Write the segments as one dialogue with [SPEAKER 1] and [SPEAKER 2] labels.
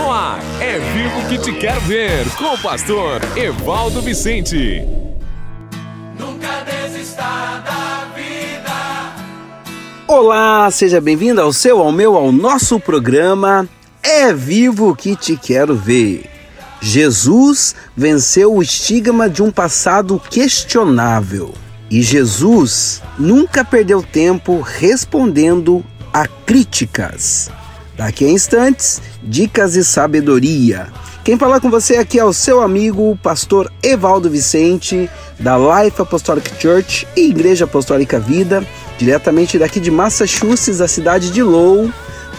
[SPEAKER 1] No ar, é vivo que te quero ver, com o pastor Evaldo Vicente.
[SPEAKER 2] Nunca desista da vida.
[SPEAKER 3] Olá, seja bem-vindo ao seu, ao meu, ao nosso programa É Vivo que te quero ver. Jesus venceu o estigma de um passado questionável. E Jesus nunca perdeu tempo respondendo a críticas. Daqui a instantes, dicas e sabedoria. Quem fala com você aqui é o seu amigo, o pastor Evaldo Vicente, da Life Apostolic Church e Igreja Apostólica Vida, diretamente daqui de Massachusetts, da cidade de Lowell,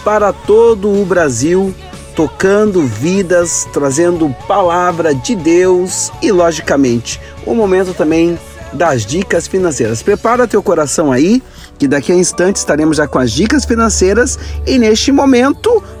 [SPEAKER 3] para todo o Brasil, tocando vidas, trazendo palavra de Deus e, logicamente, o momento também das dicas financeiras. Prepara teu coração aí, que daqui a instantes estaremos já com as dicas financeiras e neste momento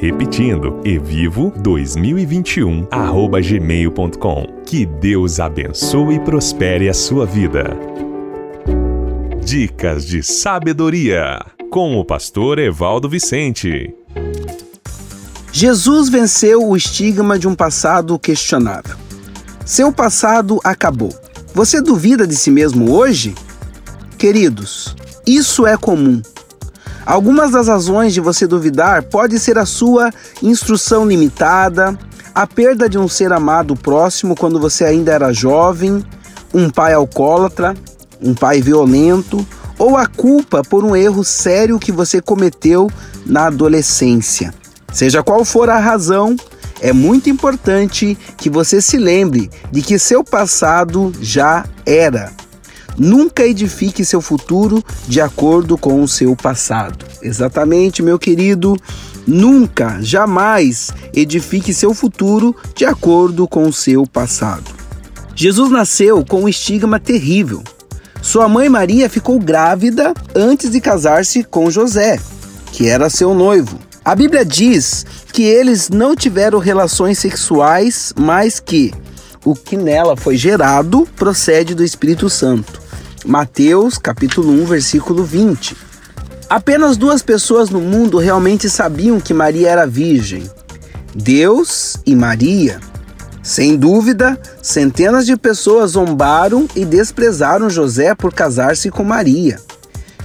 [SPEAKER 1] Repetindo, evivo2021@gmail.com. Que Deus abençoe e prospere a sua vida. Dicas de sabedoria com o pastor Evaldo Vicente.
[SPEAKER 3] Jesus venceu o estigma de um passado questionável. Seu passado acabou. Você duvida de si mesmo hoje? Queridos, isso é comum. Algumas das razões de você duvidar pode ser a sua instrução limitada, a perda de um ser amado próximo quando você ainda era jovem, um pai alcoólatra, um pai violento, ou a culpa por um erro sério que você cometeu na adolescência. Seja qual for a razão, é muito importante que você se lembre de que seu passado já era. Nunca edifique seu futuro de acordo com o seu passado. Exatamente, meu querido. Nunca, jamais edifique seu futuro de acordo com o seu passado. Jesus nasceu com um estigma terrível. Sua mãe Maria ficou grávida antes de casar-se com José, que era seu noivo. A Bíblia diz que eles não tiveram relações sexuais, mas que o que nela foi gerado procede do Espírito Santo. Mateus capítulo 1, versículo 20. Apenas duas pessoas no mundo realmente sabiam que Maria era virgem: Deus e Maria. Sem dúvida, centenas de pessoas zombaram e desprezaram José por casar-se com Maria.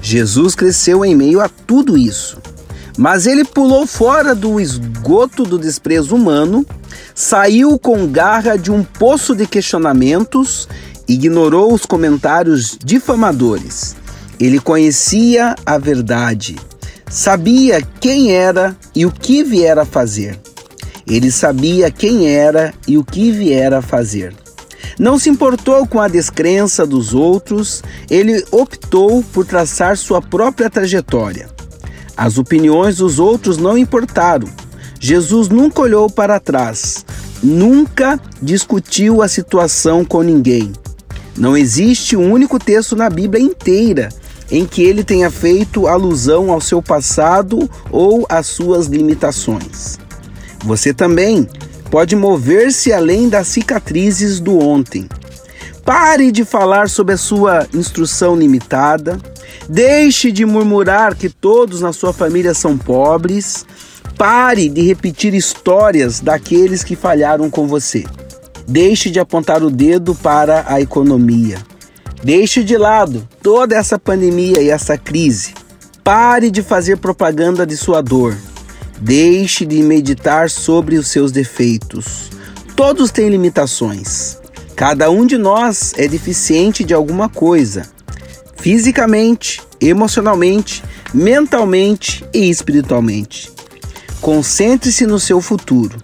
[SPEAKER 3] Jesus cresceu em meio a tudo isso. Mas ele pulou fora do esgoto do desprezo humano, saiu com garra de um poço de questionamentos ignorou os comentários difamadores. Ele conhecia a verdade, sabia quem era e o que viera fazer. Ele sabia quem era e o que viera fazer. Não se importou com a descrença dos outros, ele optou por traçar sua própria trajetória. As opiniões dos outros não importaram. Jesus nunca olhou para trás, nunca discutiu a situação com ninguém. Não existe um único texto na Bíblia inteira em que ele tenha feito alusão ao seu passado ou às suas limitações. Você também pode mover-se além das cicatrizes do ontem. Pare de falar sobre a sua instrução limitada. Deixe de murmurar que todos na sua família são pobres. Pare de repetir histórias daqueles que falharam com você. Deixe de apontar o dedo para a economia. Deixe de lado toda essa pandemia e essa crise. Pare de fazer propaganda de sua dor. Deixe de meditar sobre os seus defeitos. Todos têm limitações. Cada um de nós é deficiente de alguma coisa, fisicamente, emocionalmente, mentalmente e espiritualmente. Concentre-se no seu futuro.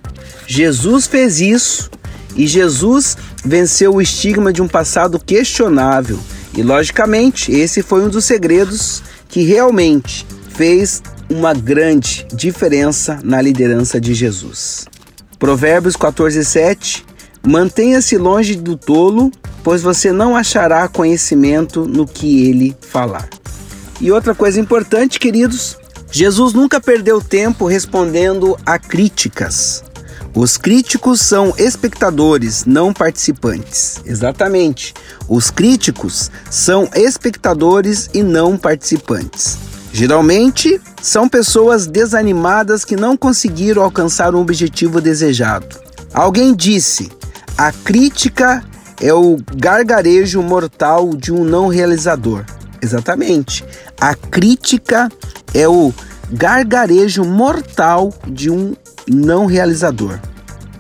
[SPEAKER 3] Jesus fez isso e Jesus venceu o estigma de um passado questionável. E, logicamente, esse foi um dos segredos que realmente fez uma grande diferença na liderança de Jesus. Provérbios 14, 7 Mantenha-se longe do tolo, pois você não achará conhecimento no que ele falar. E outra coisa importante, queridos, Jesus nunca perdeu tempo respondendo a críticas. Os críticos são espectadores, não participantes. Exatamente. Os críticos são espectadores e não participantes. Geralmente, são pessoas desanimadas que não conseguiram alcançar um objetivo desejado. Alguém disse: a crítica é o gargarejo mortal de um não realizador. Exatamente. A crítica é o gargarejo mortal de um não realizador.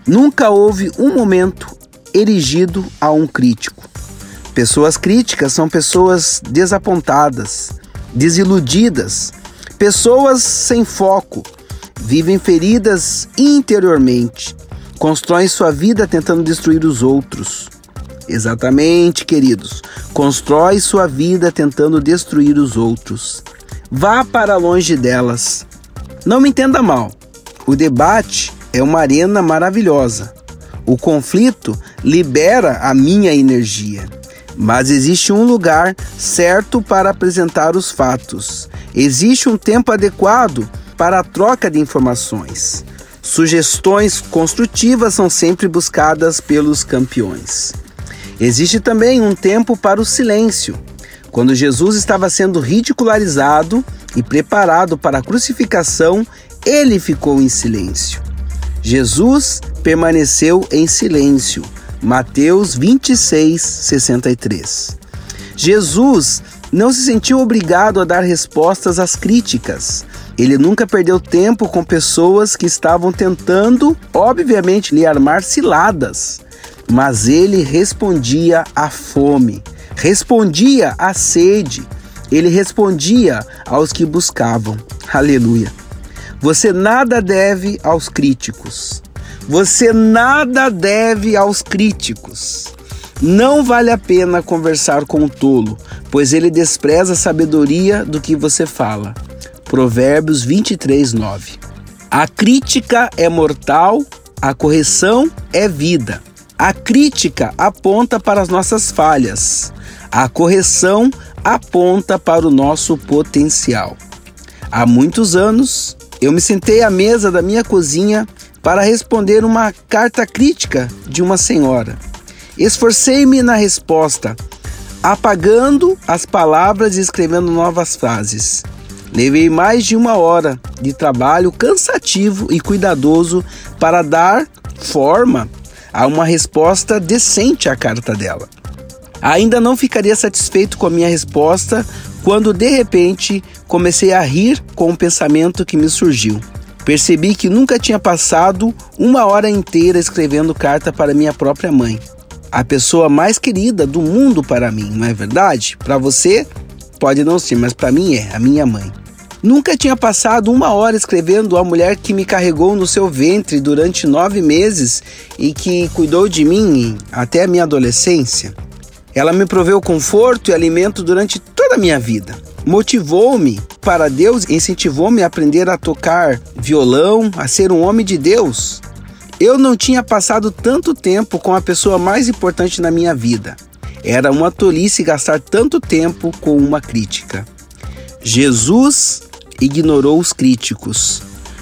[SPEAKER 3] Nunca houve um momento erigido a um crítico. Pessoas críticas são pessoas desapontadas, desiludidas, pessoas sem foco, vivem feridas interiormente, constroem sua vida tentando destruir os outros. Exatamente, queridos. Constrói sua vida tentando destruir os outros. Vá para longe delas. Não me entenda mal. O debate é uma arena maravilhosa. O conflito libera a minha energia. Mas existe um lugar certo para apresentar os fatos. Existe um tempo adequado para a troca de informações. Sugestões construtivas são sempre buscadas pelos campeões. Existe também um tempo para o silêncio. Quando Jesus estava sendo ridicularizado e preparado para a crucificação, ele ficou em silêncio. Jesus permaneceu em silêncio. Mateus 26, 63. Jesus não se sentiu obrigado a dar respostas às críticas, ele nunca perdeu tempo com pessoas que estavam tentando, obviamente, lhe armar ciladas, mas ele respondia à fome, respondia à sede, ele respondia aos que buscavam. Aleluia. Você nada deve aos críticos. Você nada deve aos críticos. Não vale a pena conversar com o tolo, pois ele despreza a sabedoria do que você fala. Provérbios 23, 9. A crítica é mortal, a correção é vida. A crítica aponta para as nossas falhas, a correção aponta para o nosso potencial. Há muitos anos, eu me sentei à mesa da minha cozinha para responder uma carta crítica de uma senhora. Esforcei-me na resposta, apagando as palavras e escrevendo novas frases. Levei mais de uma hora de trabalho cansativo e cuidadoso para dar forma a uma resposta decente à carta dela. Ainda não ficaria satisfeito com a minha resposta quando de repente comecei a rir com um pensamento que me surgiu. Percebi que nunca tinha passado uma hora inteira escrevendo carta para minha própria mãe, a pessoa mais querida do mundo para mim, não é verdade? Para você pode não ser, mas para mim é, a minha mãe. Nunca tinha passado uma hora escrevendo a mulher que me carregou no seu ventre durante nove meses e que cuidou de mim até a minha adolescência. Ela me proveu conforto e alimento durante toda a minha vida. Motivou-me para Deus incentivou-me a aprender a tocar violão, a ser um homem de Deus. Eu não tinha passado tanto tempo com a pessoa mais importante na minha vida. Era uma tolice gastar tanto tempo com uma crítica. Jesus ignorou os críticos.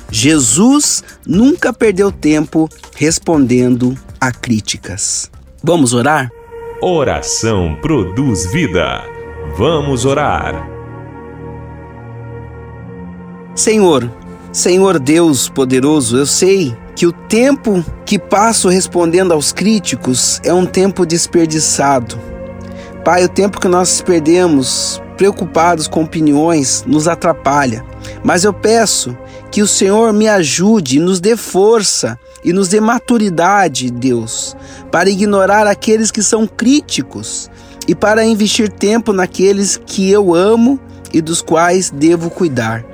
[SPEAKER 3] Jesus nunca perdeu tempo respondendo a críticas. Vamos orar?
[SPEAKER 1] Oração produz vida. Vamos orar.
[SPEAKER 3] Senhor, Senhor Deus poderoso, eu sei que o tempo que passo respondendo aos críticos é um tempo desperdiçado. Pai, o tempo que nós perdemos preocupados com opiniões nos atrapalha. Mas eu peço que o Senhor me ajude, nos dê força e nos dê maturidade, Deus, para ignorar aqueles que são críticos e para investir tempo naqueles que eu amo e dos quais devo cuidar.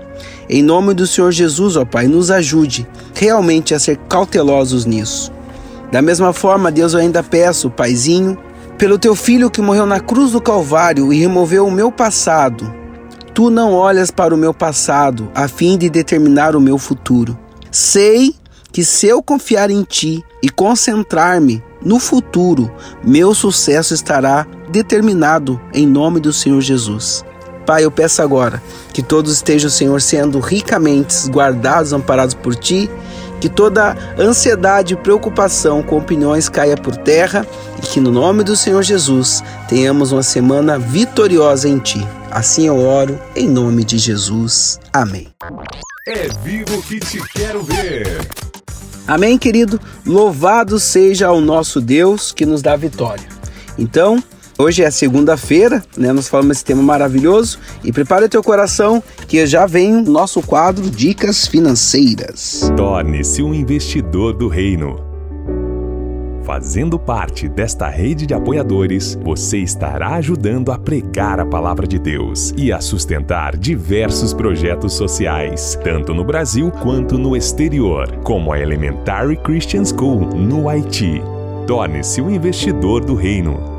[SPEAKER 3] Em nome do Senhor Jesus, ó Pai, nos ajude realmente a ser cautelosos nisso. Da mesma forma, Deus, eu ainda peço, Paizinho, pelo teu filho que morreu na cruz do Calvário e removeu o meu passado. Tu não olhas para o meu passado a fim de determinar o meu futuro. Sei que se eu confiar em ti e concentrar-me no futuro, meu sucesso estará determinado em nome do Senhor Jesus. Pai, eu peço agora que todos estejam, Senhor, sendo ricamente guardados, amparados por Ti, que toda ansiedade e preocupação com opiniões caia por terra e que no nome do Senhor Jesus tenhamos uma semana vitoriosa em Ti. Assim eu oro, em nome de Jesus. Amém.
[SPEAKER 1] É vivo que te quero ver.
[SPEAKER 3] Amém, querido? Louvado seja o nosso Deus que nos dá vitória. Então, Hoje é segunda-feira, né? Nós falamos esse tema maravilhoso e prepare teu coração que já vem o nosso quadro Dicas Financeiras.
[SPEAKER 1] Torne-se um investidor do reino. Fazendo parte desta rede de apoiadores, você estará ajudando a pregar a palavra de Deus e a sustentar diversos projetos sociais, tanto no Brasil quanto no exterior, como a Elementary Christian School no Haiti. Torne-se um investidor do reino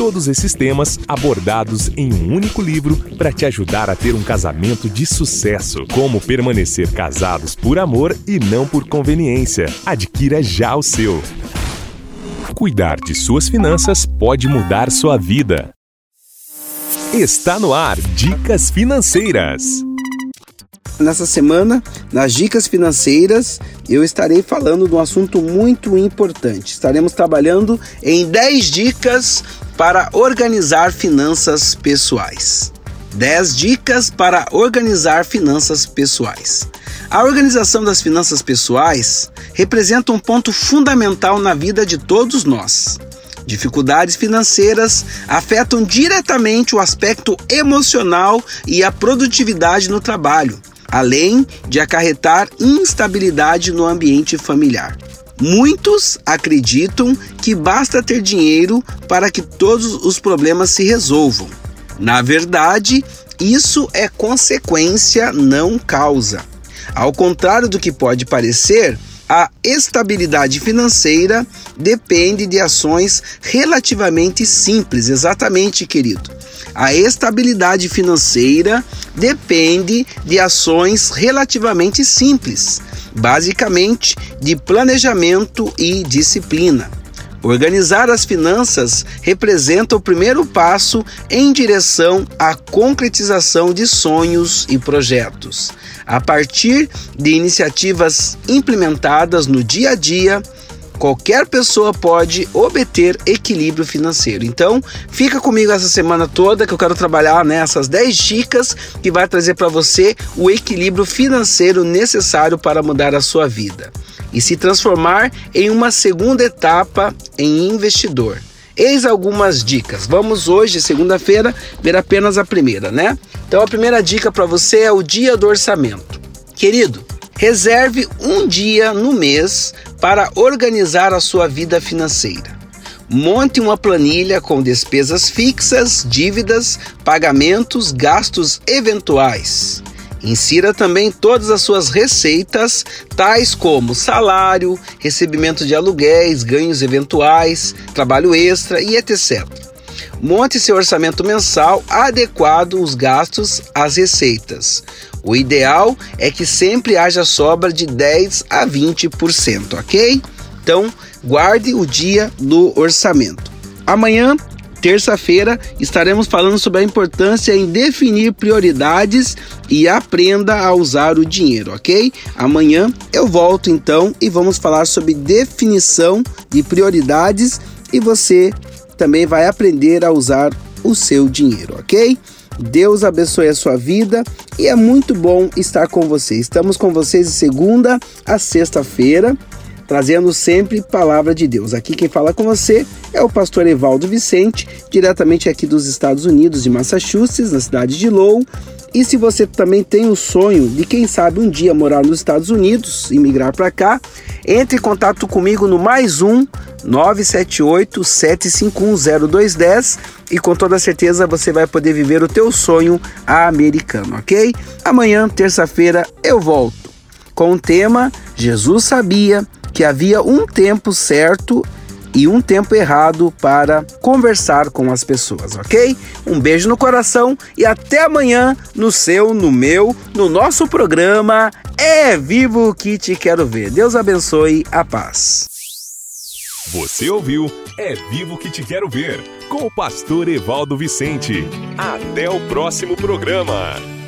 [SPEAKER 1] todos esses temas abordados em um único livro para te ajudar a ter um casamento de sucesso. Como permanecer casados por amor e não por conveniência. Adquira já o seu. Cuidar de suas finanças pode mudar sua vida. Está no ar Dicas Financeiras.
[SPEAKER 3] Nessa semana, nas dicas financeiras, eu estarei falando de um assunto muito importante. Estaremos trabalhando em 10 dicas para organizar finanças pessoais. 10 dicas para organizar finanças pessoais. A organização das finanças pessoais representa um ponto fundamental na vida de todos nós. Dificuldades financeiras afetam diretamente o aspecto emocional e a produtividade no trabalho, além de acarretar instabilidade no ambiente familiar. Muitos acreditam que basta ter dinheiro para que todos os problemas se resolvam. Na verdade, isso é consequência, não causa. Ao contrário do que pode parecer, a estabilidade financeira depende de ações relativamente simples, exatamente, querido. A estabilidade financeira depende de ações relativamente simples, basicamente de planejamento e disciplina. Organizar as finanças representa o primeiro passo em direção à concretização de sonhos e projetos. A partir de iniciativas implementadas no dia a dia, qualquer pessoa pode obter equilíbrio financeiro. Então, fica comigo essa semana toda que eu quero trabalhar nessas né, 10 dicas que vai trazer para você o equilíbrio financeiro necessário para mudar a sua vida e se transformar em uma segunda etapa em investidor. Eis algumas dicas. Vamos hoje, segunda-feira, ver apenas a primeira, né? Então a primeira dica para você é o dia do orçamento. Querido, reserve um dia no mês para organizar a sua vida financeira. Monte uma planilha com despesas fixas, dívidas, pagamentos, gastos eventuais. Insira também todas as suas receitas, tais como salário, recebimento de aluguéis, ganhos eventuais, trabalho extra e etc. monte seu orçamento mensal adequado os gastos às receitas. O ideal é que sempre haja sobra de 10 a 20%, ok? Então, guarde o dia do orçamento. Amanhã terça-feira estaremos falando sobre a importância em definir prioridades e aprenda a usar o dinheiro, ok? Amanhã eu volto então e vamos falar sobre definição de prioridades e você também vai aprender a usar o seu dinheiro, ok? Deus abençoe a sua vida e é muito bom estar com você. Estamos com vocês de segunda a sexta-feira trazendo sempre palavra de Deus. Aqui quem fala com você é o pastor Evaldo Vicente, diretamente aqui dos Estados Unidos, de Massachusetts, na cidade de Lowell. E se você também tem o sonho de, quem sabe, um dia morar nos Estados Unidos e migrar para cá, entre em contato comigo no mais um 978 7510210 e com toda certeza você vai poder viver o teu sonho americano, ok? Amanhã, terça-feira, eu volto com o tema Jesus sabia que havia um tempo certo e um tempo errado para conversar com as pessoas, ok? Um beijo no coração e até amanhã no seu, no meu, no nosso programa É Vivo que Te Quero Ver. Deus abençoe, a paz.
[SPEAKER 1] Você ouviu É Vivo que Te Quero Ver com o pastor Evaldo Vicente. Até o próximo programa.